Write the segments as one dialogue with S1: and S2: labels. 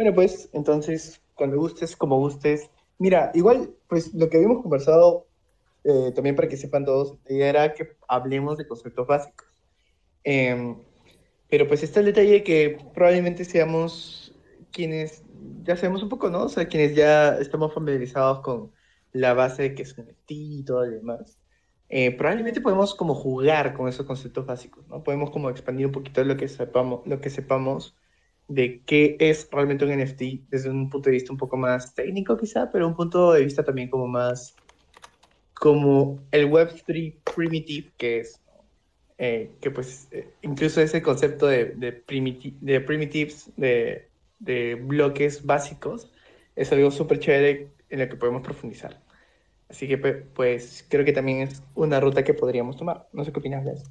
S1: Bueno, pues entonces, cuando gustes, como gustes. Mira, igual, pues lo que habíamos conversado, eh, también para que sepan todos, era que hablemos de conceptos básicos. Em, pero pues está el detalle que probablemente seamos quienes ya sabemos un poco, ¿no? O sea, quienes ya estamos familiarizados con la base de que es un NFT y todo lo demás. Eh, probablemente podemos como jugar con esos conceptos básicos, ¿no? Podemos como expandir un poquito lo que sepamos, lo que sepamos de qué es realmente un NFT desde un punto de vista un poco más técnico quizá, pero un punto de vista también como más como el Web3 primitive que es, eh, que pues eh, incluso ese concepto de, de, de primitives, de, de, bloques básicos, es algo súper chévere en el que podemos profundizar. Así que pues creo que también es una ruta que podríamos tomar. No sé qué opinas de eso.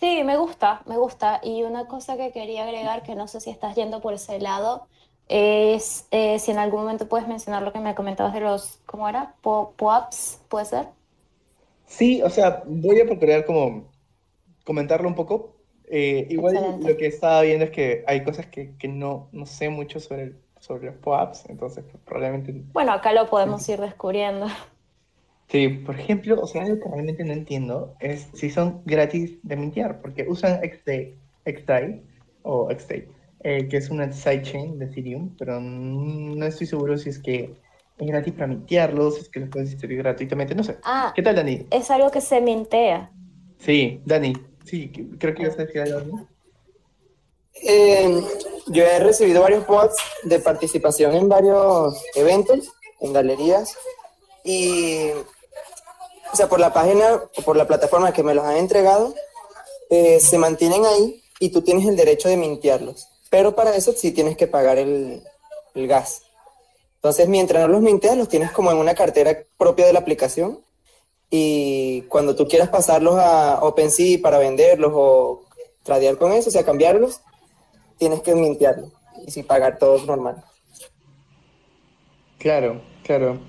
S2: Sí, me gusta, me gusta. Y una cosa que quería agregar, que no sé si estás yendo por ese lado, es eh, si en algún momento puedes mencionar lo que me comentabas de los, ¿cómo era? ¿Pop-ups? ¿Puede ser?
S1: Sí, o sea, voy a procurar como comentarlo un poco. Eh, igual lo que estaba viendo es que hay cosas que, que no, no sé mucho sobre, sobre los pop-ups, entonces probablemente...
S2: Bueno, acá lo podemos ir descubriendo.
S1: Sí, por ejemplo, o sea, algo que realmente no entiendo es si son gratis de mintear, porque usan XDAI o XDAI, eh, que es una sidechain de Ethereum, pero no estoy seguro si es que es gratis para mintearlos, si es que los puedes distribuir gratuitamente, no sé.
S2: Ah,
S1: ¿Qué tal, Dani?
S2: Es algo que se mintea.
S1: Sí, Dani, sí, creo que ibas a decir algo.
S3: Eh, yo he recibido varios pods de participación en varios eventos, en galerías, y o sea, por la página por la plataforma que me los han entregado, eh, se mantienen ahí y tú tienes el derecho de mintearlos. Pero para eso sí tienes que pagar el, el gas. Entonces, mientras no los minteas, los tienes como en una cartera propia de la aplicación. Y cuando tú quieras pasarlos a OpenSea para venderlos o tradear con eso, o sea, cambiarlos, tienes que mintearlos y sin pagar todo normal.
S1: Claro, claro.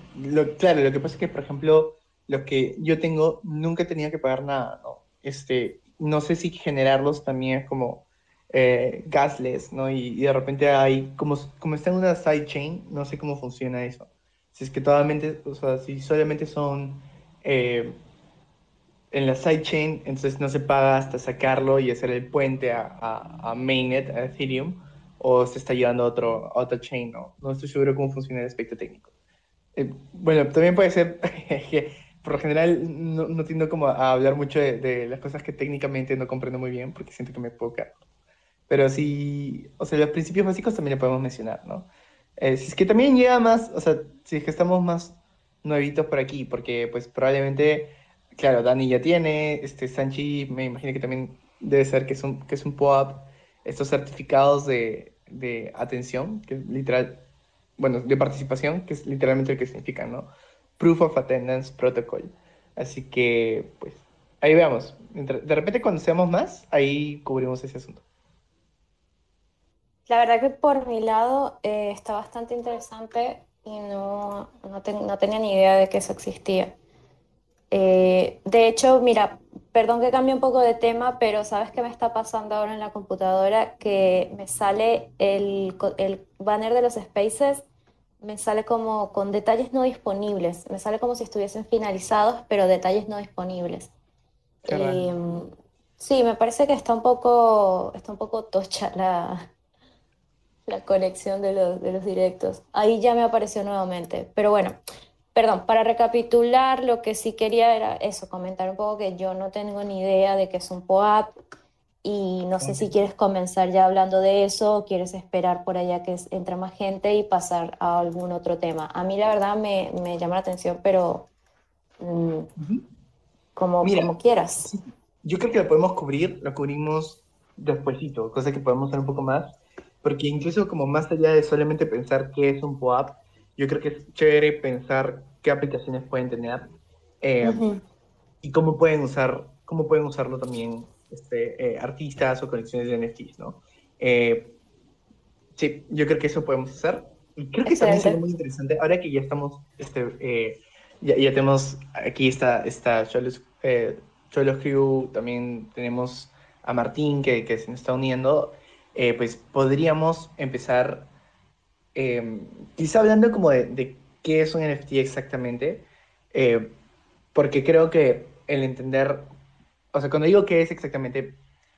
S1: Claro, lo que pasa es que, por ejemplo, lo que yo tengo, nunca tenía que pagar nada, ¿no? Este, no sé si generarlos también es como eh, gasless, ¿no? Y, de repente hay, como, como está en una sidechain, no sé cómo funciona eso. Si es que totalmente, o sea, si solamente son eh, en la sidechain, entonces no se paga hasta sacarlo y hacer el puente a, a, a mainnet, a Ethereum, o se está llevando a, otro, a otra chain, ¿no? No estoy seguro cómo funciona el aspecto técnico. Eh, bueno, también puede ser que por lo general no, no tiendo como a hablar mucho de, las cosas que técnicamente no comprendo muy bien porque siento que me puedo Pero sí, o sea, los principios básicos también le podemos mencionar, ¿no? Eh, si es que también llega más, o sea, si es que estamos más nuevitos por aquí, porque pues probablemente, claro, Dani ya tiene, este Sanchi me imagino que también debe ser que es un, que es un POAP, estos certificados de, de atención, que literal, bueno, de participación, que es literalmente lo que significan, ¿no? Proof of Attendance Protocol. Así que, pues, ahí veamos. De repente, cuando seamos más, ahí cubrimos ese asunto.
S2: La verdad que por mi lado eh, está bastante interesante y no, no, tenía ni idea de que eso existía. Eh, de hecho, mira, perdón que cambie un poco de tema, pero ¿sabes qué me está pasando ahora en la computadora? Que me sale el, el banner de los spaces me sale como con detalles no disponibles, me sale como si estuviesen finalizados, pero detalles no disponibles. Em, sí, me parece que está un poco, está un poco tocha la, la conexión de los, de los directos. Ahí ya me apareció nuevamente, pero bueno, perdón, para recapitular, lo que sí quería era eso, comentar un poco que yo no tengo ni idea de qué es un POAP, y no sé si quieres comenzar ya hablando de eso o quieres esperar por allá que entre más gente y pasar a algún otro tema. A mí la verdad me, me llama la atención, pero mm, como, como quieras.
S1: Yo creo que lo podemos cubrir, lo cubrimos despuesito, cosa que podemos hacer un poco más, porque incluso como más allá de solamente pensar qué es un POAP, yo creo que es chévere pensar qué aplicaciones pueden tener eh, y cómo pueden usar, cómo pueden usarlo también este, eh, artistas o colecciones de NFTs, ¿no? Eh, sí, yo creo que eso podemos hacer. Y creo que también sería muy interesante, ahora que ya estamos, este, eh, ya, ya, tenemos, aquí está, está Cholos, eh, Crew, también tenemos a Martín que, que se nos está uniendo, pues podríamos empezar quizá hablando como de, qué es un NFT exactamente, porque creo que el entender, o sea, cuando digo qué es exactamente,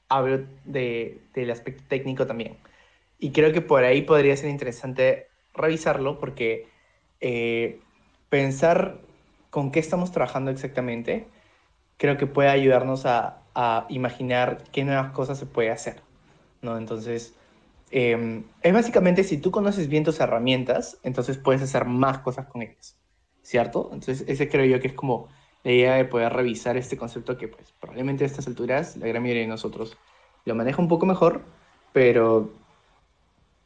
S1: hablo de, del aspecto técnico también. Y creo que por ahí podría ser interesante revisarlo porque eh, pensar con qué estamos trabajando exactamente, creo que puede ayudarnos a, a imaginar qué nuevas cosas se puede hacer, ¿no? Entonces, Em, es básicamente si tú conoces bien tus herramientas, entonces puedes hacer más cosas con ellas, ¿cierto? Entonces ese creo yo que es como la idea de poder revisar este concepto que pues probablemente a estas alturas la gran mayoría de nosotros lo maneja un poco mejor, pero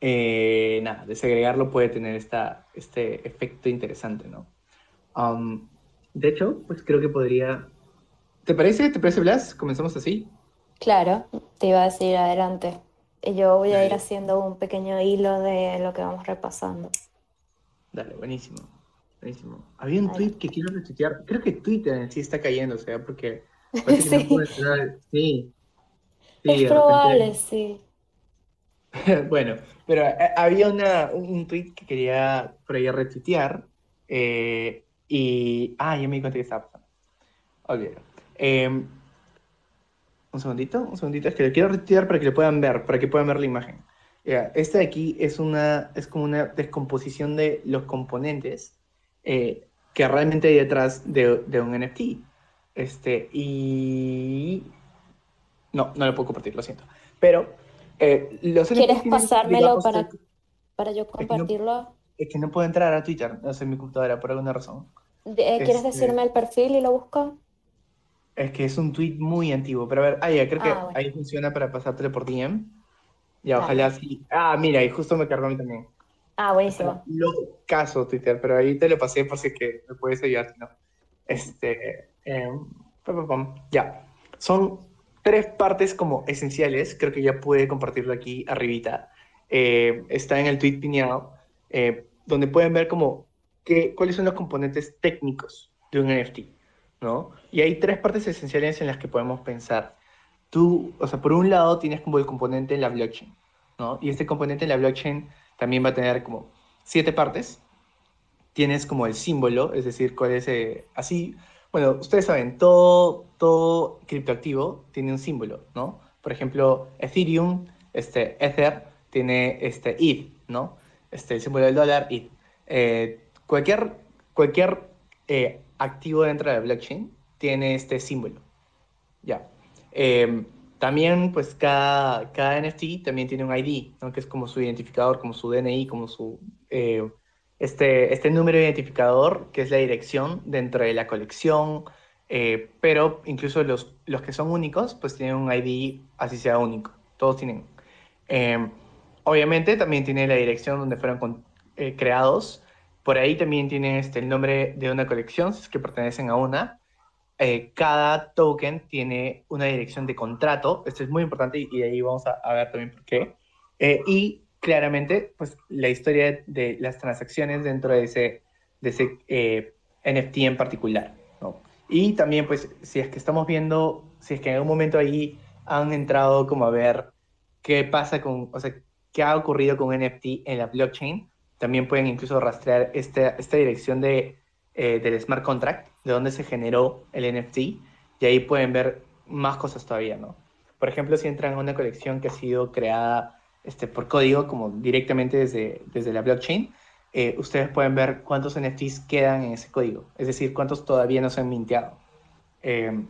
S1: eh, nada, desagregarlo puede tener esta, este efecto interesante, ¿no? Um, de hecho, pues creo que podría... ¿Te parece? ¿Te parece, Blas? ¿Comenzamos así?
S2: Claro, te iba a decir adelante. Yo voy a ir haciendo un pequeño hilo de lo que vamos repasando.
S1: Dale, buenísimo. Buenísimo. Había un tweet que quiero retuitear. Creo que Twitter en sí está cayendo, o sea, porque.
S2: sí. sí. Es probable, sí.
S1: bueno, pero eh, había una, un tweet que quería por ahí retuitear. Eh, y. Ah, ya me di cuenta que estaba pasando. Ok. Eh, un segundito, un segundito, es que le quiero retirar para que lo puedan ver, para que puedan ver la imagen. Ya, este de aquí es, una, es como una descomposición de los componentes eh, que realmente hay detrás de, de, un NFT. Este, y... No, no lo puedo compartir, lo siento. Pero eh, los
S2: ¿Quieres pasármelo para, para yo compartirlo?
S1: Es que, no, puedo entrar a Twitter, no sé, mi computadora, por alguna razón.
S2: ¿Quieres este decirme el perfil y lo busco?
S1: Es que es un tweet muy antiguo, pero a ver, ah, ya, creo que ah, ahí funciona para pasártelo por DM. Ya, ojalá sí. Ah, mira, y justo me cargó a mí también.
S2: Ah, buenísimo.
S1: Lo caso Twitter, pero ahí te lo pasé por si que me puedes ayudar, no. Este, eh, ya. Son tres partes como esenciales, creo que ya pude compartirlo aquí arribita. Eh, está en el tweet piñado, eh, donde pueden ver como qué, cuáles son los componentes técnicos de un NFT. ¿no? Y hay tres partes esenciales en las que podemos pensar. Tú, o sea, por un lado tienes como el componente en la blockchain, ¿no? Y este componente en la blockchain también va a tener como siete partes. Tienes como el símbolo, es decir, cuál es eh, así. Bueno, ustedes saben, todo, todo criptoactivo tiene un símbolo, ¿no? Por ejemplo, Ethereum, este, Ether, tiene este ETH, ¿no? Este, el símbolo del dólar, ETH. Eh, cualquier cualquier eh, activo dentro de la blockchain tiene este símbolo. Ya. Em, también, pues, cada, cada NFT también tiene un ID, ¿no? que es como su identificador, como su DNI, como su... Eh, este, este número identificador, que es la dirección dentro de la colección, eh, pero incluso los, los que son únicos, pues tienen un ID así sea único. Todos tienen. Em, obviamente también tiene la dirección donde fueron eh, creados por ahí también tienen este, el nombre de una colección, que pertenecen a una. Eh, cada token tiene una dirección de contrato, esto es muy importante y, de ahí vamos a, ver también por qué. Eh, y claramente, pues la historia de, las transacciones dentro de ese, de ese eh, NFT en particular. ¿no? Y también, pues, si es que estamos viendo, si es que en algún momento ahí han entrado como a ver qué pasa con, o sea, qué ha ocurrido con NFT en la blockchain, también pueden incluso rastrear esta, esta dirección de, eh, del smart contract, de dónde se generó el NFT, y ahí pueden ver más cosas todavía, ¿no? Por ejemplo, si entran a una colección que ha sido creada este, por código, como directamente desde, desde la blockchain, eh, ustedes pueden ver cuántos NFTs quedan en ese código, es decir, cuántos todavía no se han minteado. Eh,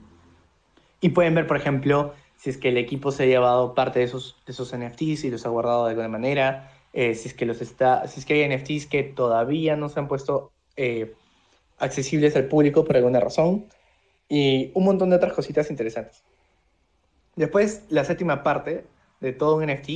S1: y pueden ver, por ejemplo, si es que el equipo se ha llevado parte de esos, de esos NFTs y los ha guardado de alguna manera, eh, si, es que los está, si es que hay NFTs que todavía no se han puesto eh, accesibles al público por alguna razón, y un montón de otras cositas interesantes. Después, la séptima parte de todo un NFT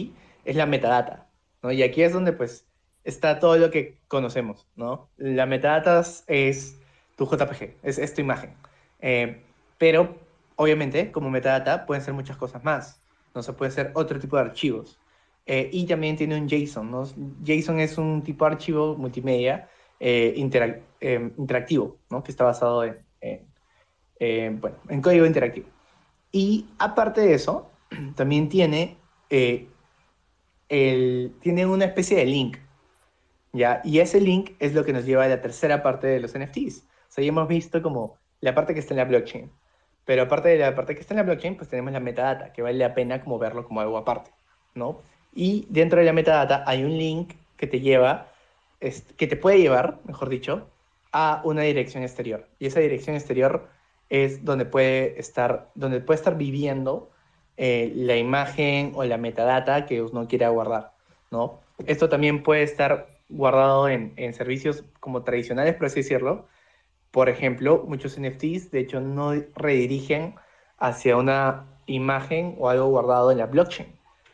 S1: es la metadata, ¿no? Y aquí es donde, pues, está todo lo que conocemos, ¿no? La metadata es tu JPG, es, es tu imagen. Eh, pero, obviamente, como metadata pueden ser muchas cosas más, ¿no? se puede ser otro tipo de archivos. Eh, y también tiene un JSON. ¿no? JSON es un tipo de archivo multimedia eh, eh, interactivo, ¿no? que está basado en, bueno, en código interactivo. Y aparte de eso, también tiene, el, tiene una especie de link. ¿ya? Y ese link es lo que nos lleva a la tercera parte de los NFTs. O sea, ya hemos visto como la parte que está en la blockchain. Pero aparte de la parte que está en la blockchain, pues tenemos la metadata, que vale la pena como verlo como algo aparte, ¿no? Y dentro de la metadata hay un link que te lleva, que te puede llevar, mejor dicho, a una dirección exterior. Y esa dirección exterior es donde puede estar, donde puede estar viviendo eh, la imagen o la metadata que uno quiera guardar, ¿no? Esto también puede estar guardado en, en servicios como tradicionales, por así decirlo. Por ejemplo, muchos NFTs, de hecho, no redirigen hacia una imagen o algo guardado en la blockchain.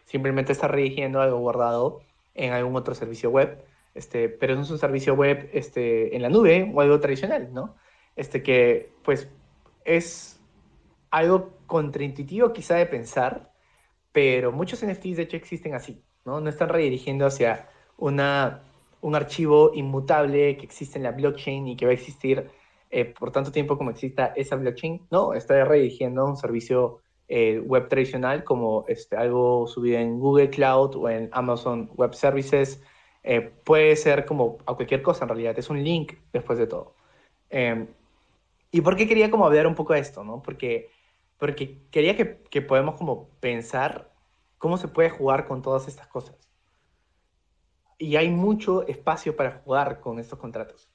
S1: Simplemente está redirigiendo algo guardado en algún otro servicio web, este, pero no es un servicio web este, en la nube o algo tradicional, ¿no? Este que, pues, es algo contraintuitivo quizá de pensar, pero muchos NFTs de hecho existen así, ¿no? No están redirigiendo hacia una, un archivo inmutable que existe en la blockchain y que va a existir eh, por tanto tiempo como exista esa blockchain, no, está redirigiendo un servicio eh, web tradicional como este, algo subido en Google Cloud o en Amazon Web Services. Eh, puede ser como a cualquier cosa en realidad, es un link después de todo. Em, ¿Y por qué quería como hablar un poco de esto? ¿no? Porque, porque quería que, que podamos como pensar cómo se puede jugar con todas estas cosas. Y hay mucho espacio para jugar con estos contratos.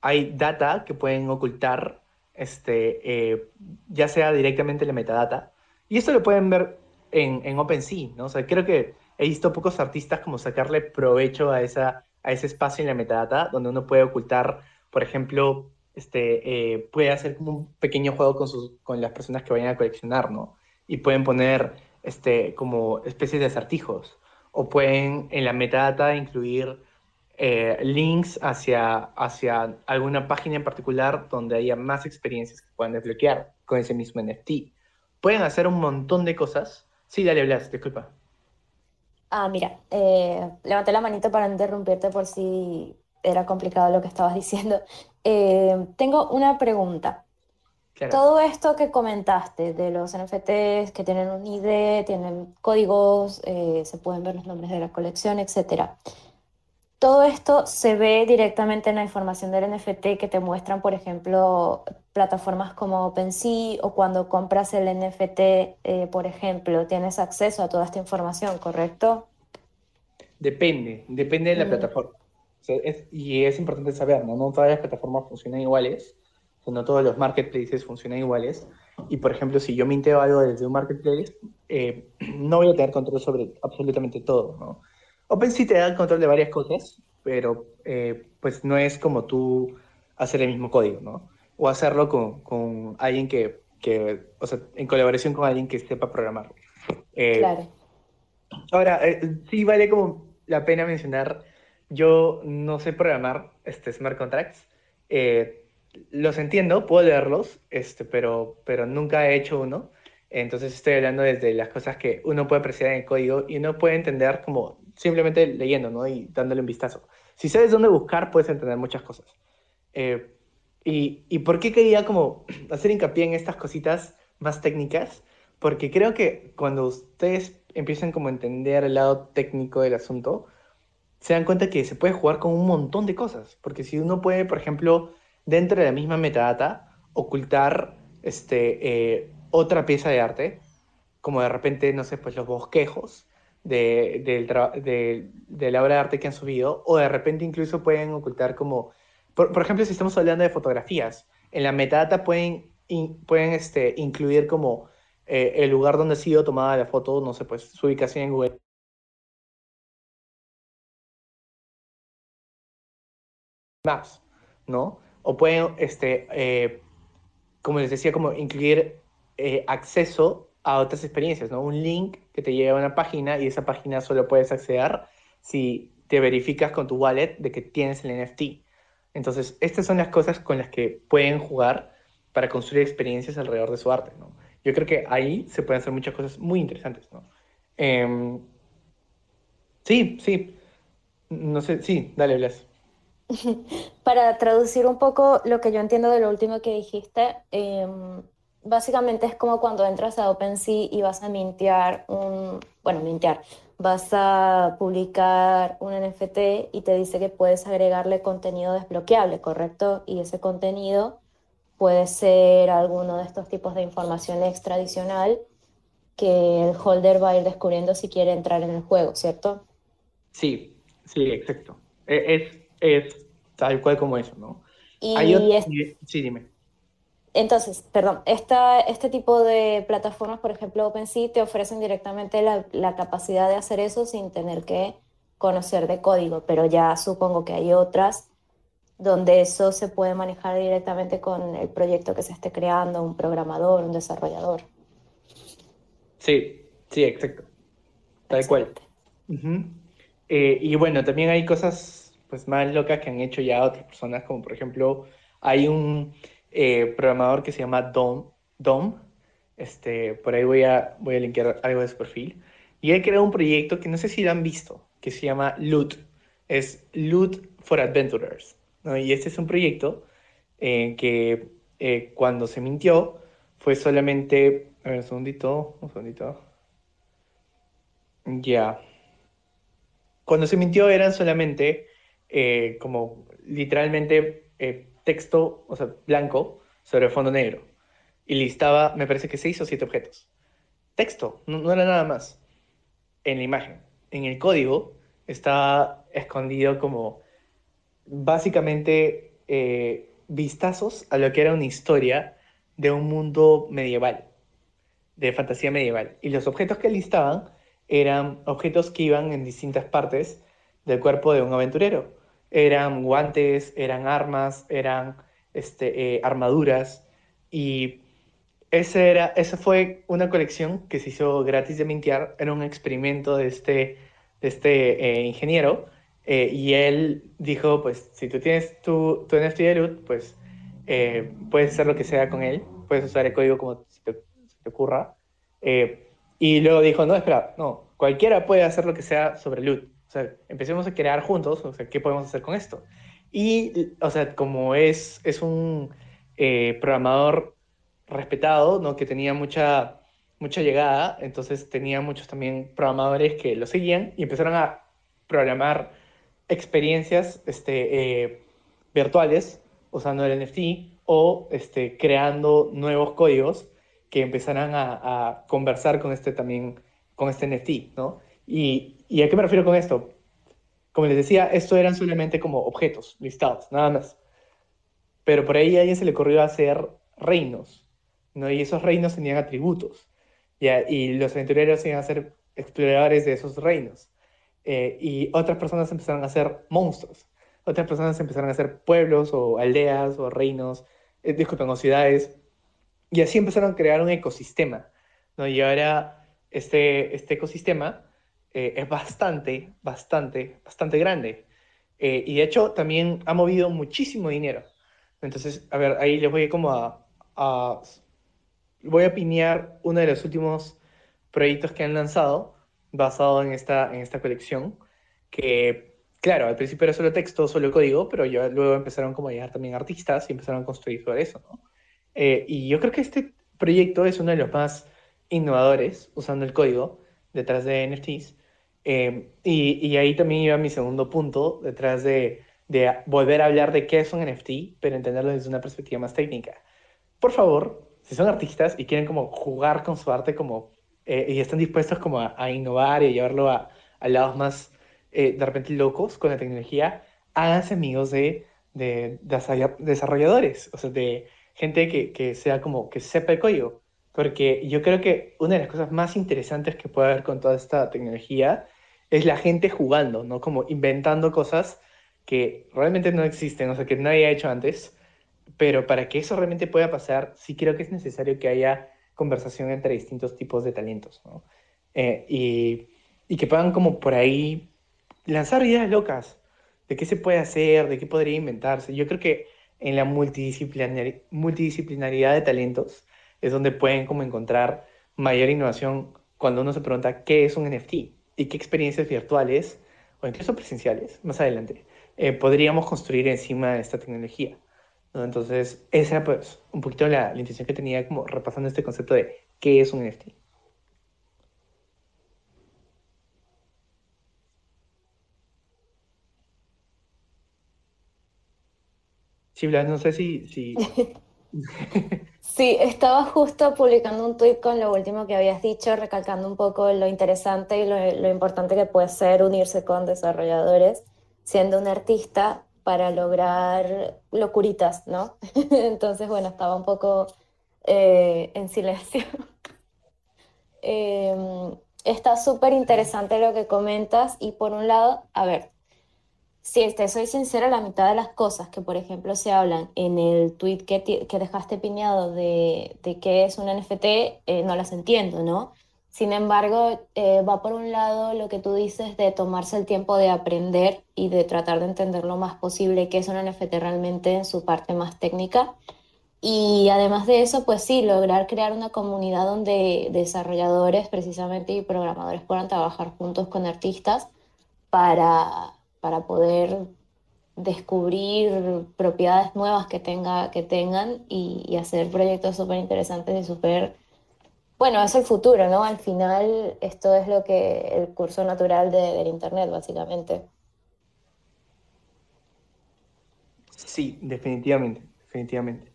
S1: Hay data que pueden ocultar, este, eh, ya sea directamente la metadata, y esto lo pueden ver en, en OpenSea, ¿no? O sea, creo que he visto pocos artistas como sacarle provecho a, esa, a ese espacio en la metadata, donde uno puede ocultar, por ejemplo, este, eh, puede hacer como un pequeño juego con, sus, con las personas que vayan a coleccionar, ¿no? Y pueden poner este, como especies de acertijos. O pueden en la metadata incluir eh, links hacia, hacia alguna página en particular donde haya más experiencias que puedan desbloquear con ese mismo NFT. Pueden hacer un montón de cosas. Sí, dale, Blas, disculpa.
S2: Ah, mira, eh, levanté la manito para interrumpirte por si era complicado lo que estabas diciendo. Eh, tengo una pregunta. Todo esto que comentaste de los NFTs que tienen un ID, tienen códigos, eh, se pueden ver los nombres de la colección, etcétera. Todo esto se ve directamente en la información del NFT que te muestran, por ejemplo, plataformas como OpenSea o cuando compras el NFT, eh, por ejemplo, tienes acceso a toda esta información, ¿correcto?
S1: Depende, depende de la mm. plataforma y es importante saber, ¿no? No todas las plataformas funcionan iguales, no todos los marketplaces funcionan iguales. Y por ejemplo, si yo minteo algo desde un marketplace, eh, no voy a tener control sobre absolutamente todo, ¿no? OpenSea te da el control de varias cosas, pero eh, pues no es como tú hacer el mismo código, ¿no? O hacerlo con, con alguien que, que, o sea, en colaboración con alguien que sepa programar. Eh, claro. Ahora, sí vale como la pena mencionar yo no sé programar este, smart contracts. Eh, los entiendo, puedo leerlos, este, pero, pero nunca he hecho uno. Entonces estoy hablando desde las cosas que uno puede apreciar en el código y uno puede entender como simplemente leyendo ¿no? y dándole un vistazo. Si sabes dónde buscar, puedes entender muchas cosas. Eh, y, y, por qué quería como hacer hincapié en estas cositas más técnicas? Porque creo que cuando ustedes empiezan como a entender el lado técnico del asunto, se dan cuenta que se puede jugar con un montón de cosas. Porque si uno puede, por ejemplo, dentro de la misma metadata, ocultar este, eh, otra pieza de arte, como de repente, no sé, pues los bosquejos de, de, la obra de arte que han subido, o de repente incluso pueden ocultar como, por, ejemplo, si estamos hablando de fotografías, en la metadata pueden, pueden este, incluir como eh, el lugar donde ha sido tomada la foto, no sé, pues su ubicación en Google Maps, ¿no? O pueden, este, eh, como les decía, como incluir eh, acceso a otras experiencias, ¿no? Un link que te lleva a una página y esa página solo puedes acceder si te verificas con tu wallet de que tienes el NFT. Entonces, estas son las cosas con las que pueden jugar para construir experiencias alrededor de su arte, ¿no? Yo creo que ahí se pueden hacer muchas cosas muy interesantes, ¿no? Em, sí, sí. No sé, sí, dale, Blas.
S2: Para traducir un poco lo que yo entiendo de lo último que dijiste, em, básicamente es como cuando entras a OpenSea y vas a mintear un, bueno, mintear, vas a publicar un NFT y te dice que puedes agregarle contenido desbloqueable, ¿correcto? Y ese contenido puede ser alguno de estos tipos de información extradicional que el holder va a ir descubriendo si quiere entrar en el juego, ¿cierto?
S1: Sí, sí, exacto. E, es, es tal cual como eso, ¿no?
S2: Y
S1: Sí, dime.
S2: Entonces, perdón, esta, este tipo de plataformas, por ejemplo OpenSea, te ofrecen directamente la, la, capacidad de hacer eso sin tener que conocer de código, pero ya supongo que hay otras donde eso se puede manejar directamente con el proyecto que se esté creando, un programador, un desarrollador.
S1: Sí, sí, exacto. Tal cual. Eh, y bueno, también hay cosas pues más locas que han hecho ya otras personas, como por ejemplo, hay un eh, programador que se llama Dom, Dom. Este, por ahí voy a, voy a linkear algo de su perfil. Y él creó un proyecto que no sé si lo han visto, que se llama Loot. Es Loot for Adventurers. Y este es un proyecto eh, que eh, cuando se mintió fue solamente... A ver, un segundito, un segundito. Ya. Cuando se mintió eran solamente como literalmente texto, o sea, blanco, sobre fondo negro. Y listaba, me parece que seis o siete objetos. Texto, no, era nada más. En la imagen. En el código estaba escondido como básicamente eh, vistazos a lo que era una historia de un mundo medieval, de fantasía medieval. Y los objetos que listaban eran objetos que iban en distintas partes del cuerpo de un aventurero eran guantes, eran armas, eran este, eh, armaduras. Y ese era, esa fue una colección que se hizo gratis de mintear, era un experimento de este, de este eh, ingeniero. Eh, y él dijo, pues, si tú tienes tu, tu NFT de loot, pues puedes hacer lo que sea con él, puedes usar el código como se te, te ocurra. y luego dijo, no, espera, no, cualquiera puede hacer lo que sea sobre loot sea, empecemos a crear juntos, o sea, ¿qué podemos hacer con esto? Y, o sea, como es, es un eh, programador respetado, ¿no? Que tenía mucha, mucha llegada, entonces tenía muchos también programadores que lo seguían y empezaron a programar experiencias este, eh, virtuales usando el NFT o este, creando nuevos códigos que empezaran a, a, conversar con este también, con este NFT, ¿no? Y, ¿Y a qué me refiero con esto? Como les decía, esto eran solamente como objetos listados, nada más. Pero por ahí a alguien se le ocurrió hacer reinos, ¿no? Y esos reinos tenían atributos. ¿ya? Y los aventureros iban a ser exploradores de esos reinos. Eh, y otras personas empezaron a hacer monstruos. Otras personas empezaron a hacer pueblos o aldeas o reinos, eh, disculpen, o ciudades. Y así empezaron a crear un ecosistema. ¿no? Y ahora este, este ecosistema eh, es bastante, bastante, bastante grande. Eh, y de hecho también ha movido muchísimo dinero. Entonces, a ver, ahí les voy como a, voy a pinear uno de los últimos proyectos que han lanzado basado en esta, en esta colección, que claro, al principio era solo texto, solo código, pero ya luego empezaron como a llegar también artistas y empezaron a construir sobre eso. Eh, y yo creo que este proyecto es uno de los más innovadores usando el código detrás de NFTs, eh, y, ahí también iba mi segundo punto, detrás de, volver a hablar de qué es un NFT, pero entenderlo desde una perspectiva más técnica. Por favor, si son artistas y quieren como jugar con su arte como, eh, y están dispuestos como a, innovar y a llevarlo a, lados más eh, de repente locos con la tecnología, háganse amigos de, de, desarrolladores, o sea, de gente que, que sea como, que sepa el código. Porque yo creo que una de las cosas más interesantes que puede haber con toda esta tecnología es la gente jugando, ¿no? Como inventando cosas que realmente no existen, o sea, que nadie ha hecho antes, pero para que eso realmente pueda pasar, sí creo que es necesario que haya conversación entre distintos tipos de talentos, ¿no? Eh, y, que puedan como por ahí lanzar ideas locas de qué se puede hacer, de qué podría inventarse. Yo creo que en la multidisciplinar multidisciplinaridad de talentos es donde pueden como encontrar mayor innovación cuando uno se pregunta qué es un NFT y qué experiencias virtuales o incluso presenciales más adelante eh, podríamos construir encima de esta tecnología. Entonces, esa era pues un poquito la, intención que tenía como repasando este concepto de qué es un NFT. Sí, Blas, no sé si...
S2: Sí, estaba justo publicando un tweet con lo último que habías dicho, recalcando un poco lo interesante y lo, importante que puede ser unirse con desarrolladores, siendo un artista para lograr locuritas, ¿no? Entonces, bueno, estaba un poco eh, en silencio. Em, está súper interesante lo que comentas y por un lado, a ver, si te soy sincera, la mitad de las cosas que, por ejemplo, se hablan en el tweet que, que dejaste piñado de, de qué es un NFT, eh, no las entiendo, ¿no? Sin embargo, eh, va por un lado lo que tú dices de tomarse el tiempo de aprender y de tratar de entender lo más posible qué es un NFT realmente en su parte más técnica. Y además de eso, pues sí, lograr crear una comunidad donde desarrolladores precisamente y programadores puedan trabajar juntos con artistas para, para poder descubrir propiedades nuevas que, tenga, que tengan y, hacer proyectos súper interesantes y súper... Bueno, es el futuro, ¿no? Al final esto es lo que el curso natural de, del Internet, básicamente.
S1: Sí, definitivamente, definitivamente.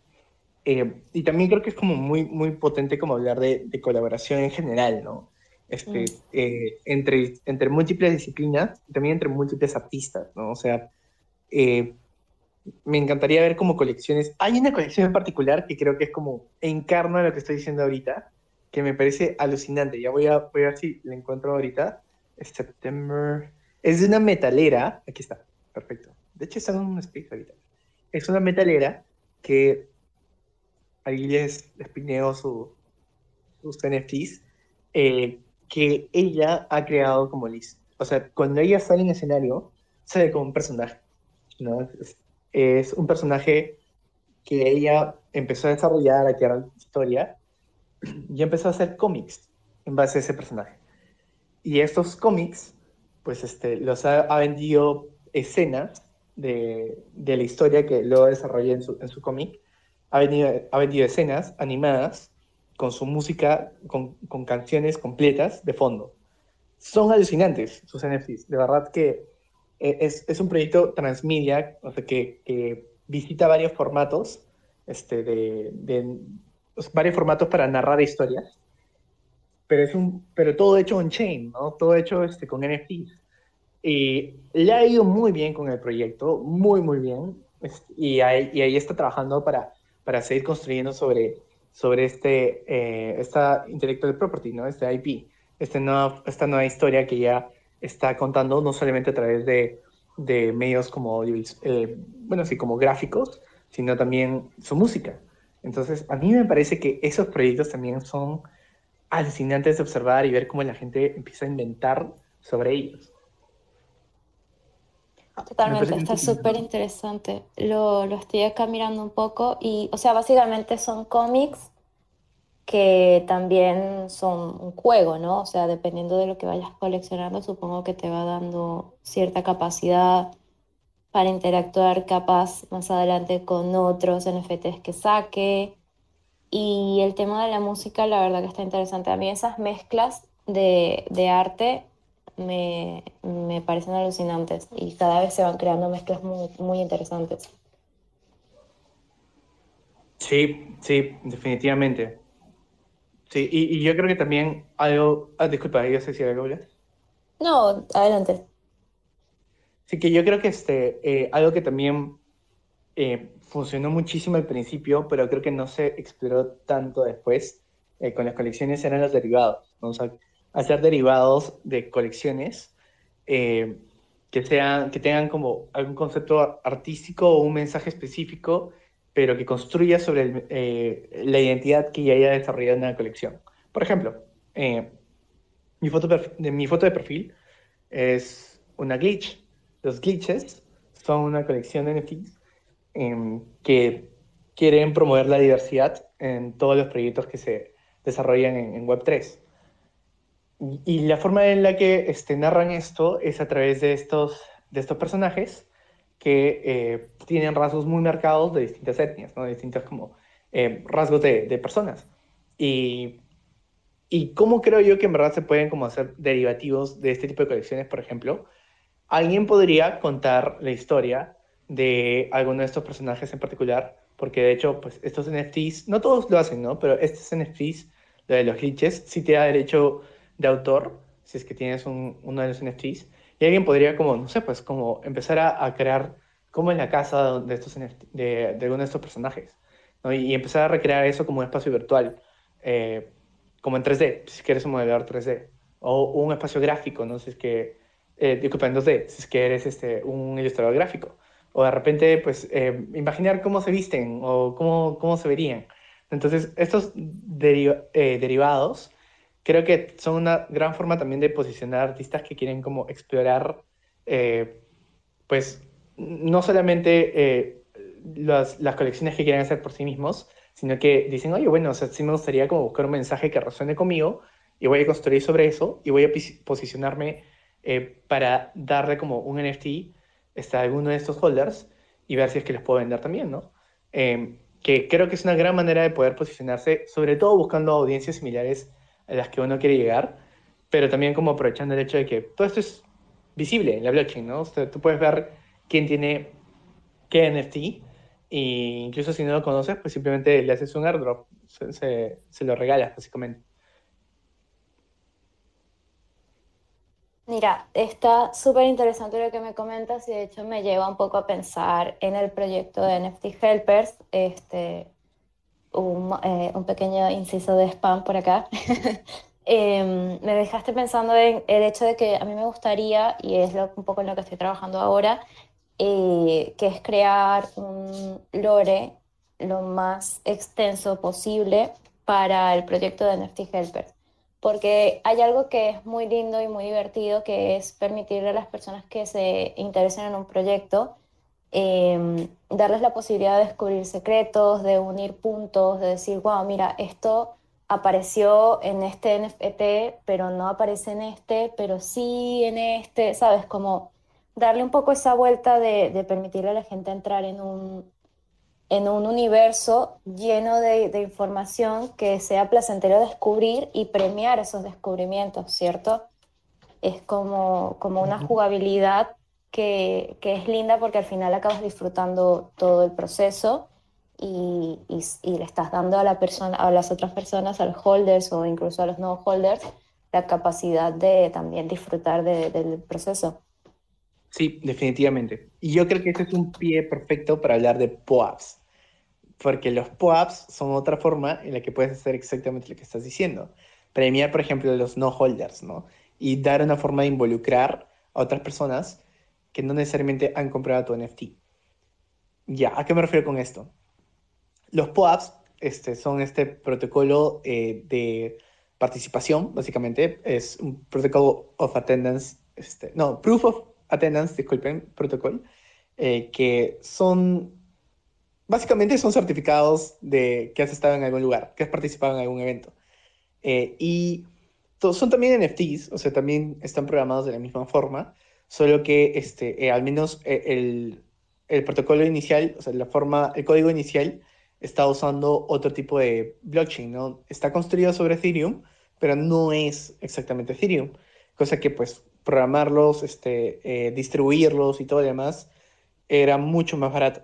S1: Eh, y también creo que es como muy, muy potente como hablar de colaboración en general, ¿no? Este, mm. eh, entre, entre múltiples disciplinas y también entre múltiples artistas, ¿no? O sea, eh, me encantaría ver como colecciones. Hay una colección en particular que creo que es como encarna lo que estoy diciendo ahorita, que me parece alucinante. Ya voy a, voy a ver si la encuentro ahorita. September. Es de una metalera. Aquí está. Perfecto. De hecho, está en un space ahorita. Es una metalera que ahí les, les pineo su, sus NFTs. Eh, que ella ha creado como Liz. O sea, cuando ella sale en escenario, sale como un personaje. ¿no? Es, un personaje que ella empezó a desarrollar, a crear historia, y empezó a hacer cómics en base a ese personaje. Y estos cómics, pues este, los ha, vendido escenas de, de, la historia que luego desarrolló en su, en su cómic. Ha, ha vendido escenas animadas con su música, con, con, canciones completas de fondo. Son alucinantes sus NFTs, de verdad que eh, es, es un proyecto transmedia, o sea, que, que visita varios formatos, este, de, de varios formatos para narrar historias, pero, es un, pero todo hecho on-chain, ¿no? Todo hecho este, con NFTs. Y le ha ido muy bien con el proyecto, muy, muy bien. Y ahí, y ahí está trabajando para, para seguir construyendo sobre, sobre este, eh, esta intellectual property, ¿no? Este IP, este nueva, esta nueva historia que ya está contando no solamente a través de, de medios como, eh, bueno, sí, como gráficos, sino también su música. Entonces, a mí me parece que esos proyectos también son alucinantes de observar y ver cómo la gente empieza a inventar sobre ellos.
S2: Totalmente, está súper interesante. Lo, lo, estoy acá mirando un poco y, o sea, básicamente son cómics que también son un juego, ¿no? O sea, dependiendo de lo que vayas coleccionando, supongo que te va dando cierta capacidad para interactuar capaz más adelante con otros NFTs que saque. Y el tema de la música, la verdad que está interesante. A mí esas mezclas de, de arte me, me, parecen alucinantes y cada vez se van creando mezclas muy, muy interesantes.
S1: Sí, sí, definitivamente. Sí, y, yo creo que también algo... Ah, disculpa, yo sé si algo
S2: No, adelante.
S1: Sí, que yo creo que este, eh, algo que también eh, funcionó muchísimo al principio, pero creo que no se exploró tanto después eh, con las colecciones eran los derivados. ¿no? O sea, hacer derivados de colecciones eh, que, sean, que tengan como algún concepto artístico o un mensaje específico, pero que construya sobre eh, la identidad que ya haya desarrollado en la colección. Por ejemplo, eh, mi, foto de, mi foto de perfil es una glitch. Los glitches son una colección de NFTs em, que quieren promover la diversidad en todos los proyectos que se desarrollan en, en Web3. Y la forma en la que este, narran esto es a través de estos, de estos personajes que eh, tienen rasgos muy marcados de distintas etnias, ¿no? de distintos como, eh, rasgos de, de, personas. Y, y cómo creo yo que en verdad se pueden como hacer derivativos de este tipo de colecciones, por ejemplo, alguien podría contar la historia de alguno de estos personajes en particular, porque de hecho, pues estos NFTs, no todos lo hacen, ¿no? Pero estos NFTs, lo de los glitches, sí te da derecho de autor, si es que tienes un, uno de los NFTs, y alguien podría como, no sé, pues como empezar a, crear como en la casa de, estos de, de alguno de estos personajes, ¿no? y, empezar a recrear eso como un espacio virtual, eh, como en 3D, si quieres un modelador 3D, o un espacio gráfico, ¿no? Si es que, eh, disculpa, en 2D, si es que eres este, un ilustrador gráfico, o de repente, pues, eh, imaginar cómo se visten o cómo, cómo se verían. Entonces, estos eh, derivados creo que son una gran forma también de posicionar artistas que quieren como explorar, eh, pues, no solamente eh, las, las, colecciones que quieren hacer por sí mismos, sino que dicen, oye, bueno, o sea, sí me gustaría como buscar un mensaje que resuene conmigo y voy a construir sobre eso y voy a posicionarme eh, para darle como un NFT este, a alguno de estos holders y ver si es que los puedo vender también, ¿no? Eh, que creo que es una gran manera de poder posicionarse, sobre todo buscando audiencias similares a las que uno quiere llegar, pero también como aprovechando el hecho de que todo esto es visible en la blockchain, ¿no? O sea, tú puedes ver quién tiene qué NFT, e incluso si no lo conoces, pues simplemente le haces un airdrop, se, se, lo regalas básicamente.
S2: Mira, está súper interesante lo que me comentas y de hecho me lleva un poco a pensar en el proyecto de NFT Helpers, este, un, eh, un pequeño inciso de spam por acá. eh, me dejaste pensando en el hecho de que a mí me gustaría, y es lo, un poco en lo que estoy trabajando ahora, eh, que es crear un lore lo más extenso posible para el proyecto de NFT Helpers porque hay algo que es muy lindo y muy divertido, que es permitirle a las personas que se interesen en un proyecto, eh, darles la posibilidad de descubrir secretos, de unir puntos, de decir, wow, mira, esto apareció en este NFT, pero no aparece en este, pero sí en este, ¿sabes? Como darle un poco esa vuelta de, de permitirle a la gente entrar en un, en un universo lleno de, de, información que sea placentero descubrir y premiar esos descubrimientos, ¿cierto? Es como, como una jugabilidad que, es linda porque al final acabas disfrutando todo el proceso y, le estás dando a, la persona, a las otras personas, a los holders o incluso a los no holders, la capacidad de también disfrutar de, del proceso.
S1: Sí, definitivamente. Y yo creo que este es un pie perfecto para hablar de POAPs porque los POAPs son otra forma en la que puedes hacer exactamente lo que estás diciendo. Premiar, por ejemplo, a los no holders, ¿no? Y dar una forma de involucrar a otras personas que no necesariamente han comprado tu NFT. Ya, ¿a qué me refiero con esto? Los POAPs este, son este protocolo eh, de participación, básicamente. Es un protocolo of attendance, este, no, proof of attendance, disculpen, protocolo, eh, que son básicamente son certificados de que has estado en algún lugar, que has participado en algún evento. Eh, y son también NFTs, o sea, también están programados de la misma forma, solo que este, eh, al menos eh, el, el, protocolo inicial, o sea, la forma, el código inicial está usando otro tipo de blockchain, ¿no? Está construido sobre Ethereum, pero no es exactamente Ethereum, cosa que pues programarlos, este, distribuirlos y todo lo demás era mucho más barato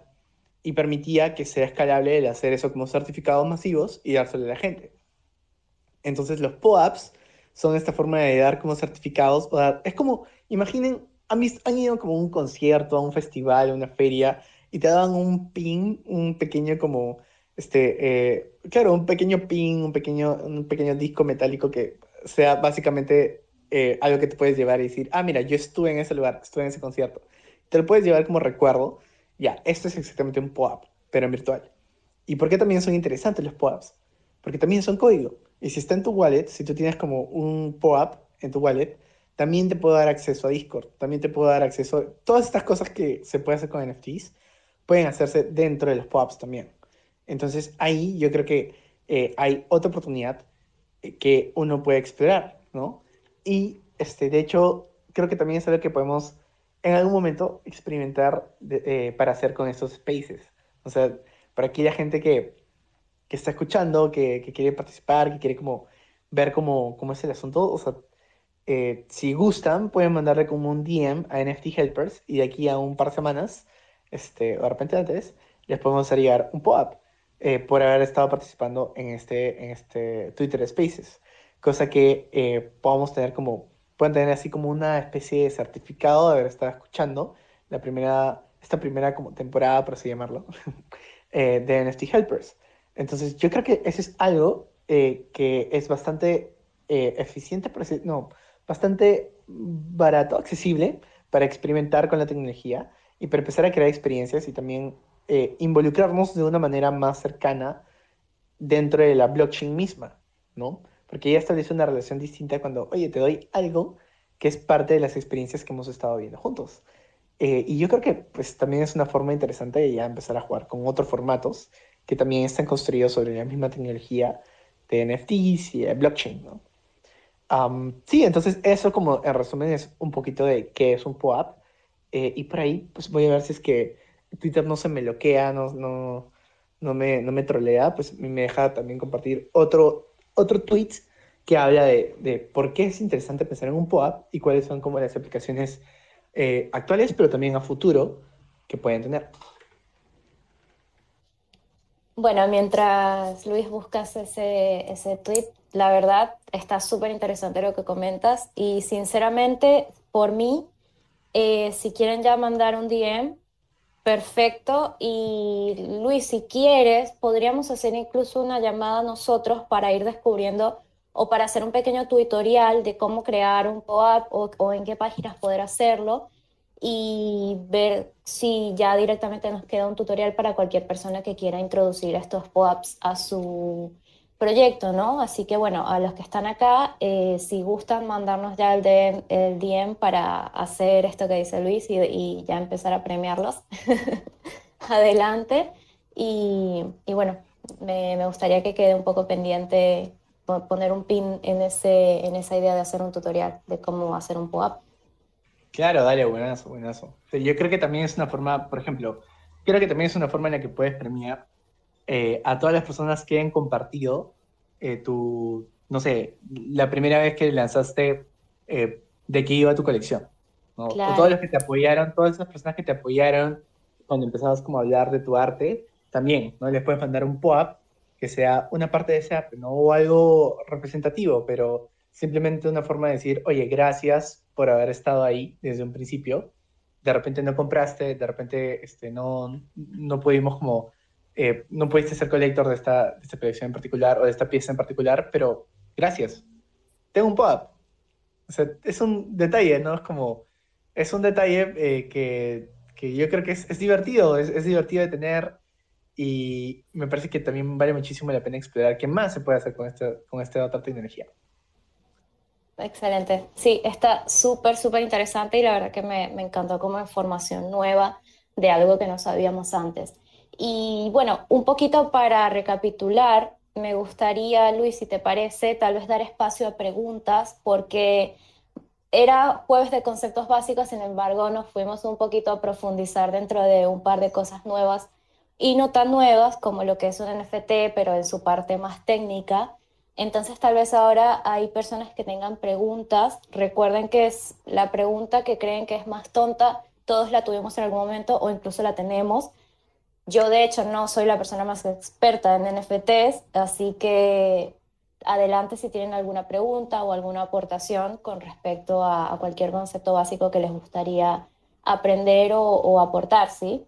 S1: y permitía que sea escalable el hacer eso como certificados masivos y dárselo a la gente. Entonces los POAPs son esta forma de dar como certificados, o dar, es como, imaginen, han, visto, han ido como a un concierto, a un festival, a una feria, y te daban un pin, un pequeño como, este, eh, claro, un pequeño pin, un pequeño, un pequeño disco metálico que sea básicamente eh, algo que te puedes llevar y decir, ah, mira, yo estuve en ese lugar, estuve en ese concierto. Te lo puedes llevar como recuerdo ya, esto es exactamente un POAP, pero en virtual. ¿Y por qué también son interesantes los POAPs? Porque también son código. Y si está en tu wallet, si tú tienes como un POAP en tu wallet, también te puedo dar acceso a Discord, también te puedo dar acceso a todas estas cosas que se puede hacer con NFTs, pueden hacerse dentro de los POAPs también. Entonces ahí yo creo que eh, hay otra oportunidad eh, que uno puede explorar, ¿no? Y este, de hecho, creo que también es algo que podemos en algún momento experimentar eh, para hacer con estos spaces. O sea, para aquella gente que, que está escuchando, que, que, quiere participar, que quiere como ver cómo, cómo es el asunto, o sea, eh, si gustan, pueden mandarle como un DM a NFT Helpers y de aquí a un par de semanas, este, o de repente antes, les podemos hacer llegar un pop-up eh, por haber estado participando en este, en este Twitter Spaces. Cosa que eh, podamos tener como, pueden tener así como una especie de certificado de haber estado escuchando la primera, esta primera como temporada, por así llamarlo, de NFT Helpers. Entonces, yo creo que eso es algo que es bastante eficiente, pero no, bastante barato, accesible para experimentar con la tecnología y para empezar a crear experiencias y también eh, involucrarnos de una manera más cercana dentro de la blockchain misma, ¿no? Porque ya establece una relación distinta cuando, oye, te doy algo que es parte de las experiencias que hemos estado viendo juntos. Eh, y yo creo que pues también es una forma interesante de ya empezar a jugar con otros formatos que también están construidos sobre la misma tecnología de NFTs y blockchain, ¿no? Sí, entonces eso como en resumen es un poquito de qué es un POAP. Eh, y por ahí pues voy a ver si es que Twitter no se me bloquea, no, no, no, me, no me trolea, pues me deja también compartir otro, otro tweet que habla de, de por qué es interesante pensar en un POAP y cuáles son como las aplicaciones eh, actuales, pero también a futuro que pueden tener.
S2: Bueno, mientras Luis buscas ese, ese tweet, la verdad está súper interesante lo que comentas y sinceramente, por mí, eh, si quieren ya mandar un DM, perfecto. Y Luis, si quieres, podríamos hacer incluso una llamada nosotros para ir descubriendo o para hacer un pequeño tutorial de cómo crear un POAP o, o en qué páginas poder hacerlo y ver si ya directamente nos queda un tutorial para cualquier persona que quiera introducir estos POAPs a su proyecto, ¿no? Así que bueno, a los que están acá, eh, si gustan mandarnos ya el DM, el DM, para hacer esto que dice Luis y, ya empezar a premiarlos, adelante. Y, y bueno, me, me, gustaría que quede un poco pendiente poner un pin en, ese, en esa idea de hacer un tutorial de cómo hacer un POAP.
S1: Claro, dale, buenazo, buenazo. Yo creo que también es una forma, por ejemplo, creo que también es una forma en la que puedes premiar eh, a todas las personas que han compartido eh, tu, no sé, la primera vez que lanzaste eh, de qué iba tu colección. ¿no? O todos los que te apoyaron, todas esas personas que te apoyaron cuando empezabas como a hablar de tu arte, también, ¿no? Les puedes mandar un pop que sea una parte de ese arte, no o algo representativo, pero simplemente una forma de decir, oye, gracias por haber estado ahí desde un principio. De repente no compraste, de repente este, no, no pudimos como eh, no pudiste ser colector de esta, de esta colección en particular o de esta pieza en particular, pero gracias. Tengo un pop. O sea, es un detalle, ¿no? Es como, es un detalle eh, que, que, yo creo que es, es divertido, es, es, divertido de tener y me parece que también vale muchísimo la pena explorar qué más se puede hacer con, este, con esta otra tecnología.
S2: Excelente. Sí, está súper, súper interesante y la verdad que me, me encantó como información nueva de algo que no sabíamos antes. Y bueno, un poquito para recapitular, me gustaría, Luis, si te parece, tal vez dar espacio a preguntas, porque era jueves de conceptos básicos, sin embargo, nos fuimos un poquito a profundizar dentro de un par de cosas nuevas y no tan nuevas como lo que es un NFT, pero en su parte más técnica. Entonces, tal vez ahora hay personas que tengan preguntas. Recuerden que es la pregunta que creen que es más tonta, todos la tuvimos en algún momento o incluso la tenemos. Yo de hecho no soy la persona más experta en NFTs, así que adelante si tienen alguna pregunta o alguna aportación con respecto a, cualquier concepto básico que les gustaría aprender o, aportar, ¿sí?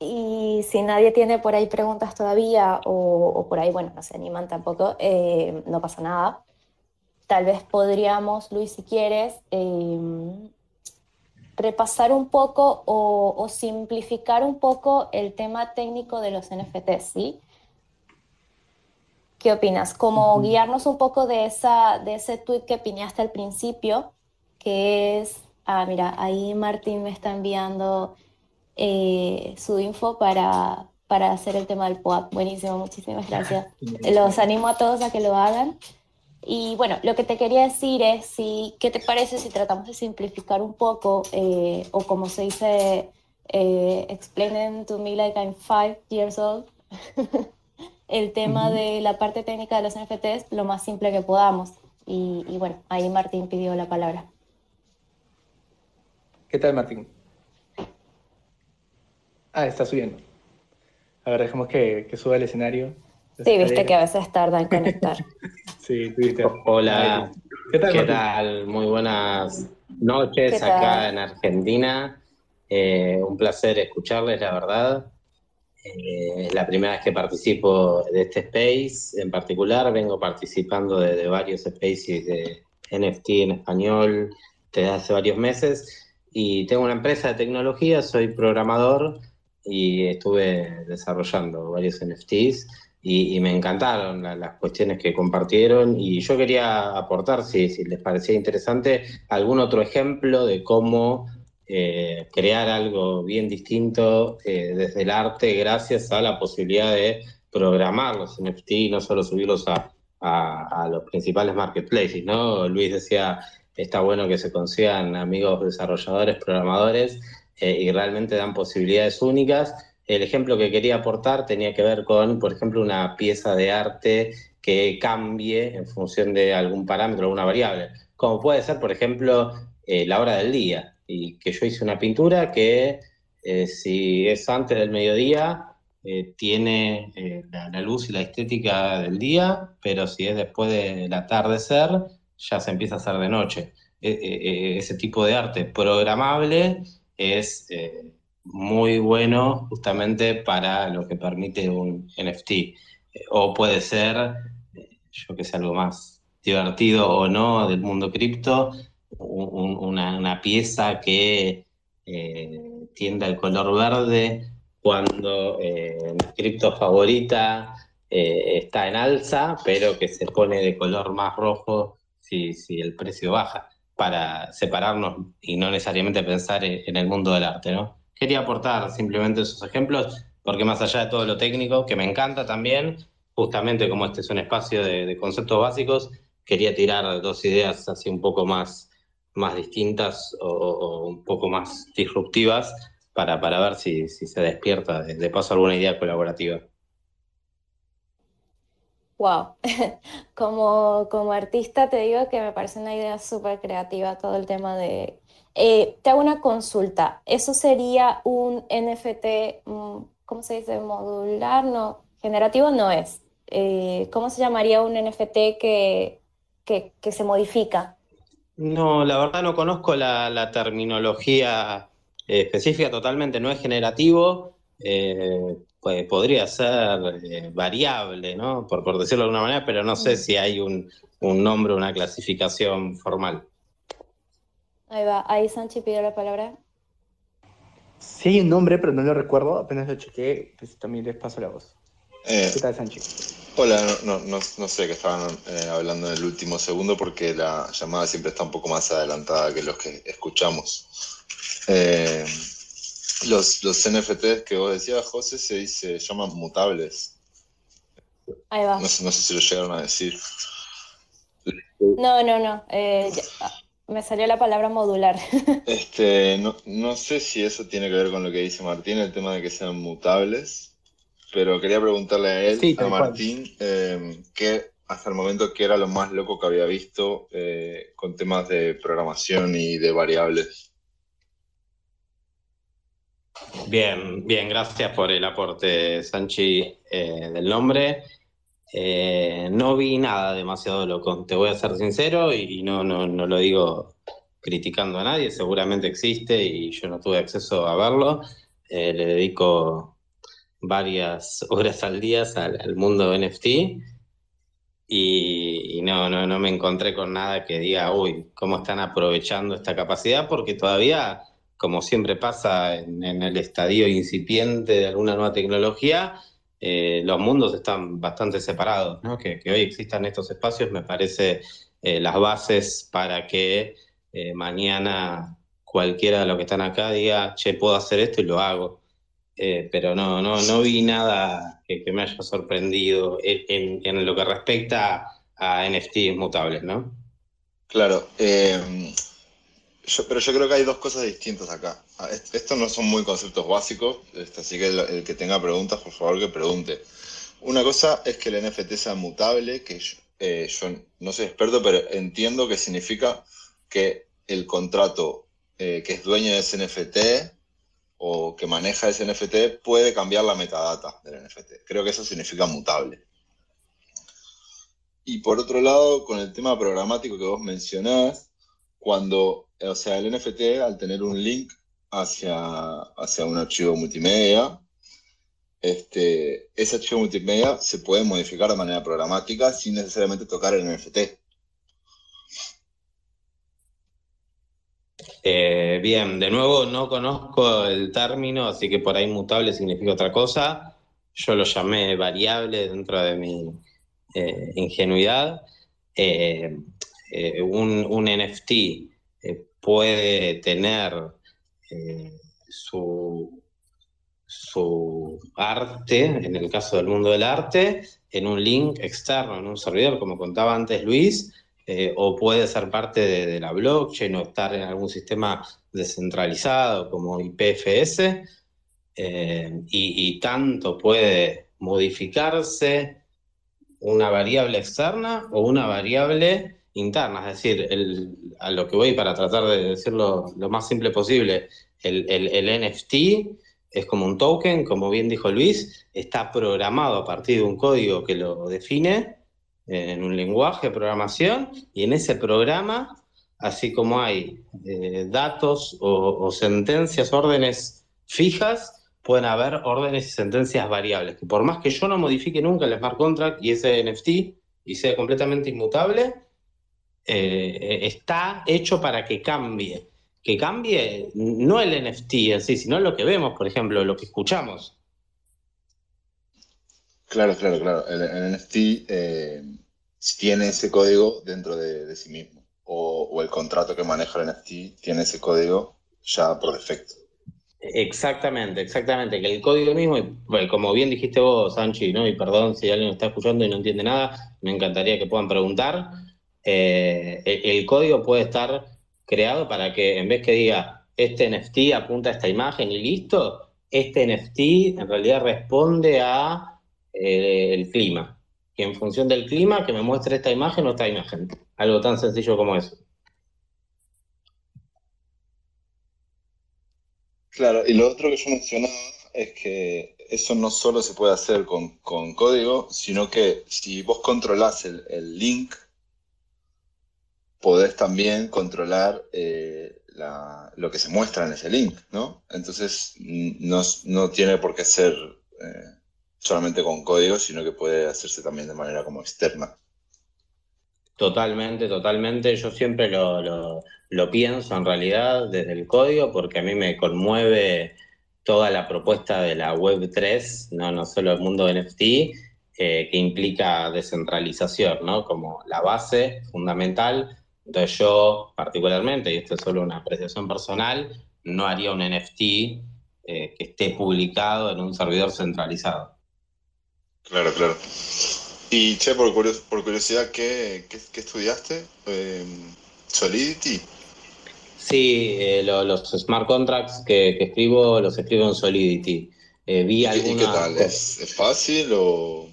S2: Y si nadie tiene por ahí preguntas todavía o, por ahí, bueno, no se animan tampoco, eh, no pasa nada tal vez podríamos, Luis, si quieres, em, repasar un poco o, simplificar un poco el tema técnico de los NFTs, ¿sí? ¿Qué opinas? Como guiarnos un poco de, esa, de ese tweet que piñaste al principio, que es, ah, mira, ahí Martín me está enviando eh, su info para, para hacer el tema del POAP. Buenísimo, muchísimas gracias. Los animo a todos a que lo hagan. Y bueno, lo que te quería decir es, si, ¿qué te parece si tratamos de simplificar un poco, eh, o como se dice, eh, explaining to me like I'm five years old, el tema de la parte técnica de los NFTs lo más simple que podamos. Y, y bueno, ahí Martín pidió la palabra.
S1: ¿Qué tal, Martín? Ah, está subiendo. A ver, dejemos que, que suba el escenario.
S2: Sí, viste que a veces tarda en conectar.
S1: sí, viste.
S4: Hola, ¿qué tal? Muy buenas noches acá en Argentina. Eh, un placer escucharles, la verdad. Eh, es la primera vez que participo de este space en particular. Vengo participando de, varios spaces de NFT en español desde hace varios meses. Y tengo una empresa de tecnología, soy programador y estuve desarrollando varios NFTs y, me encantaron las cuestiones que compartieron y yo quería aportar, si, les parecía interesante, algún otro ejemplo de cómo eh, crear algo bien distinto eh, desde el arte gracias a la posibilidad de programar los NFT y no solo subirlos a, los principales marketplaces, ¿no? Luis decía, está bueno que se consigan amigos desarrolladores, programadores eh, y realmente dan posibilidades únicas el ejemplo que quería aportar tenía que ver con, por ejemplo, una pieza de arte que cambie en función de algún parámetro, alguna variable, como puede ser, por ejemplo, eh, la hora del día, y que yo hice una pintura que eh, si es antes del mediodía, eh, tiene la, luz y la estética del día, pero si es después del atardecer, ya se empieza a hacer de noche. E, e, e, ese tipo de arte programable es muy bueno justamente para lo que permite un NFT. O puede ser, yo que sé, algo más divertido o no del mundo cripto, una, pieza que eh, tienda el color verde cuando eh, mi cripto favorita eh, está en alza, pero que se pone de color más rojo si, si el precio baja, para separarnos y no necesariamente pensar en el mundo del arte, ¿no? Quería aportar simplemente esos ejemplos, porque más allá de todo lo técnico, que me encanta también, justamente como este es un espacio de, conceptos básicos, quería tirar dos ideas así un poco más, más distintas o, un poco más disruptivas para, para ver si, se despierta de, paso alguna idea colaborativa.
S2: Wow, como, como artista te digo que me parece una idea súper creativa todo el tema de eh, te hago una consulta. ¿Eso sería un NFT, mm, ¿cómo se dice? Modular, no, generativo no es. Eh, ¿Cómo se llamaría un NFT que, que, se modifica?
S4: No, la verdad no conozco la, terminología eh, específica totalmente, no es generativo, pues podría ser variable, ¿no? Por, por, decirlo de alguna manera, pero no sé mm. si hay un, un nombre, una clasificación formal.
S2: Ahí va, ahí Sanchi pidió la palabra.
S1: Sí hay un nombre, pero no lo recuerdo, apenas lo chequé, pues también les paso la voz.
S5: Eh, ¿Qué tal, Sanchi? Hola, no, no, no sé qué estaban eh, hablando en el último segundo porque la llamada siempre está un poco más adelantada que los que escuchamos. Eh, los, los NFTs que vos decías, José, se, se llaman mutables.
S2: Ahí va.
S5: No, no, sé si lo llegaron a decir.
S2: No, no, no. Eh, me salió la palabra modular.
S5: Este, no, no sé si eso tiene que ver con lo que dice Martín, el tema de que sean mutables, pero quería preguntarle a él, a Martín, eh, que hasta el momento qué era lo más loco que había visto eh, con temas de programación y de variables.
S4: Bien, bien, gracias por el aporte, Sanchi, eh, del nombre. Eh, no vi nada demasiado loco, te voy a ser sincero y no, no, no lo digo criticando a nadie, seguramente existe y yo no tuve acceso a verlo. Eh, le dedico varias horas al día al, mundo NFT y, no, no, no me encontré con nada que diga, uy, cómo están aprovechando esta capacidad, porque todavía, como siempre pasa en el estadio incipiente de alguna nueva tecnología, eh, los mundos están bastante separados, ¿no? que, hoy existan estos espacios me parece eh, las bases para que eh, mañana cualquiera de los que están acá diga, che, puedo hacer esto y lo hago. pero no, no, no vi nada que, me haya sorprendido en, lo que respecta a NFTs mutables, ¿no?
S5: Claro, pero yo creo que hay dos cosas distintas acá. Ah, estos no son muy conceptos básicos, este, así que el, que tenga preguntas, por favor, que pregunte. Una cosa es que el NFT sea mutable, que yo, eh, no soy experto, pero entiendo que significa que el contrato que es dueño de ese NFT o que maneja ese NFT puede cambiar la metadata del NFT. Creo que eso significa mutable. Y por otro lado, con el tema programático que vos mencionás, cuando, o sea, el NFT al tener un link hacia, hacia un archivo multimedia, este, ese archivo multimedia se puede modificar de manera programática sin necesariamente tocar el NFT.
S4: Eh, bien, de nuevo no conozco el término, así que por ahí mutable significa otra cosa. Yo lo llamé variable dentro de mi eh, ingenuidad. Eh, un, NFT puede tener su, su arte, en el caso del mundo del arte, en un link externo, en un servidor, como contaba antes Luis, eh, o puede ser parte de, la blockchain o estar en algún sistema descentralizado como IPFS, eh, y, tanto puede modificarse una variable externa o una variable interna, es decir, a lo que voy para tratar de decirlo lo más simple posible, el, NFT es como un token, como bien dijo Luis, está programado a partir de un código que lo define en un lenguaje de programación y en ese programa, así como hay eh, datos o, sentencias, órdenes fijas, pueden haber órdenes y sentencias variables, que por más que yo no modifique nunca el smart contract y ese NFT y sea completamente inmutable, eh, está hecho para que cambie. Que cambie no el NFT en sí, sino lo que vemos, por ejemplo, lo que escuchamos.
S5: Claro, claro, claro. El, NFT eh, tiene ese código dentro de, sí mismo. O, el contrato que maneja el NFT tiene ese código ya por defecto.
S4: Exactamente, exactamente. Que el código mismo, como bien dijiste vos, Sanchi, ¿no? y perdón si alguien está escuchando y no entiende nada, me encantaría que puedan preguntar. Eh, el, código puede estar creado para que en vez que diga este NFT apunta a esta imagen y listo, este NFT en realidad responde a eh, el clima. Que en función del clima, que me muestre esta imagen o esta imagen. Algo tan sencillo como eso.
S5: Claro, y lo otro que yo mencionaba es que eso no solo se puede hacer con, código, sino que si vos controlás el, link, podés también controlar eh, lo que se muestra en ese link, ¿no? Entonces no, no tiene por qué ser eh, solamente con código, sino que puede hacerse también de manera como externa.
S4: Totalmente, totalmente. Yo siempre lo, pienso en realidad desde el código porque a mí me conmueve toda la propuesta de la Web 3, no, no solo el mundo NFT, eh, que implica descentralización, ¿no? Como la base fundamental. Entonces yo particularmente, y esto es solo una apreciación personal, no haría un NFT eh, que esté publicado en un servidor centralizado.
S5: Claro, claro. Y che, por, curiosidad, ¿qué, estudiaste? Em, ¿Solidity?
S4: Sí, eh, los smart contracts que, escribo los escribo en Solidity.
S5: Eh, vi ¿Y, qué tal? ¿Es, fácil o...?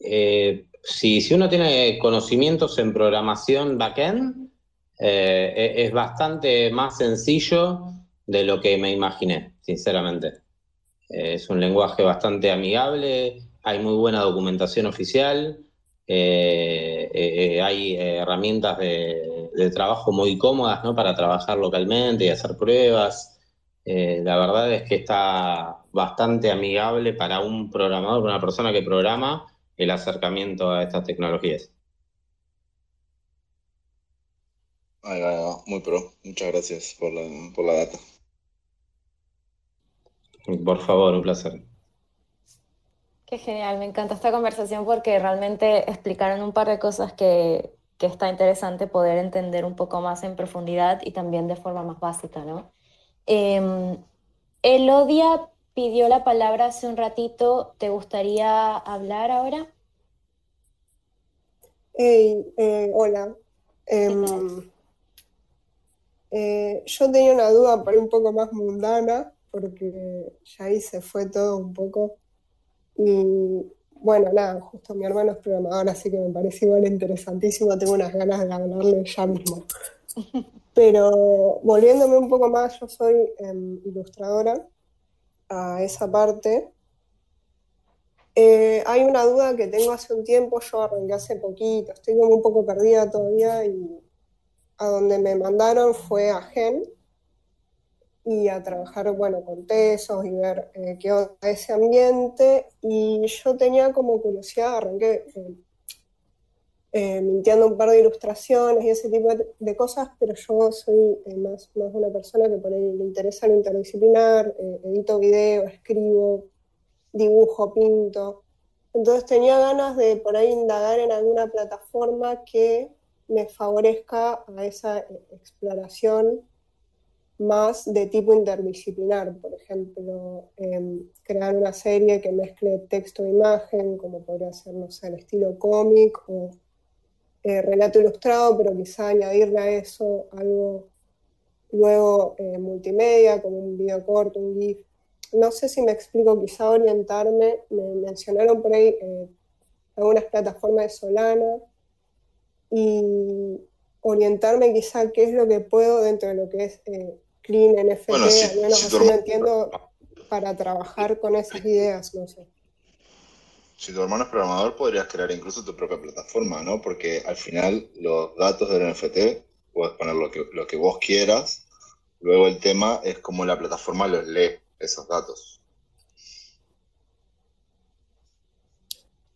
S4: Eh, si, si uno tiene conocimientos en programación backend, e, es bastante más sencillo de lo que me imaginé, sinceramente. es un lenguaje bastante amigable, hay muy buena documentación oficial, eh, eh, hay herramientas de, trabajo muy cómodas ¿no? para trabajar localmente y hacer pruebas. Eh, la verdad es que está bastante amigable para un programador, para una persona que programa, el acercamiento a estas tecnologías.
S5: muy pro. Muchas gracias por la, por la data.
S4: Por favor, un placer.
S2: Qué genial, me encanta esta conversación porque realmente explicaron un par de cosas que, que está interesante poder entender un poco más en profundidad y también de forma más básica, ¿no? Eh, Elodia pidió la palabra hace un ratito. ¿Te gustaría hablar ahora?
S6: Hey, eh, hola. Em, eh, yo tenía una duda por un poco más mundana, porque ya ahí se fue todo un poco. Y bueno, nada, justo mi hermano es programador, así que me parece igual interesantísimo. Tengo unas ganas de hablarle ya mismo. Pero volviéndome un poco más, yo soy em, ilustradora a esa parte. Eh, hay una duda que tengo hace un tiempo, yo arranqué hace poquito, estoy como un poco perdida todavía y a donde me mandaron fue a Gen y a trabajar, bueno, con tesos y ver eh, qué onda ese ambiente. Y yo tenía como curiosidad, arranqué eh, eh, mintiendo un par de ilustraciones y ese tipo de, cosas, pero yo soy más, más una persona que por ahí le interesa lo interdisciplinar, edito video, escribo, dibujo, pinto. Entonces tenía ganas de por ahí indagar en alguna plataforma que me favorezca a esa exploración más de tipo interdisciplinar, por ejemplo, em, crear una serie que mezcle texto e imagen, como podría ser, no sé, el estilo cómic o eh, relato ilustrado, pero quizá añadirle a eso algo luego eh, multimedia, como un video corto, un GIF. No sé si me explico, quizá orientarme, me mencionaron por ahí eh, algunas plataformas de Solana y orientarme quizá qué es lo que puedo dentro de lo que es clean, NFT, bueno, al menos así lo entiendo, para trabajar con esas ideas, no sé.
S5: Si tu hermano es programador, podrías crear incluso tu propia plataforma, ¿no? Porque al final los datos del NFT, puedes poner lo que, lo que vos quieras, luego el tema es cómo la plataforma los lee, esos datos.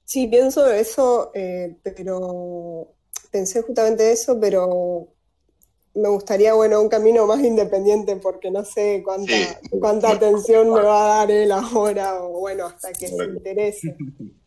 S6: Sí, pienso eso, eh, pero pensé justamente eso, pero me gustaría, bueno, un camino más independiente porque no sé cuánta, cuánta atención me va a dar él ahora o bueno, hasta que se interese.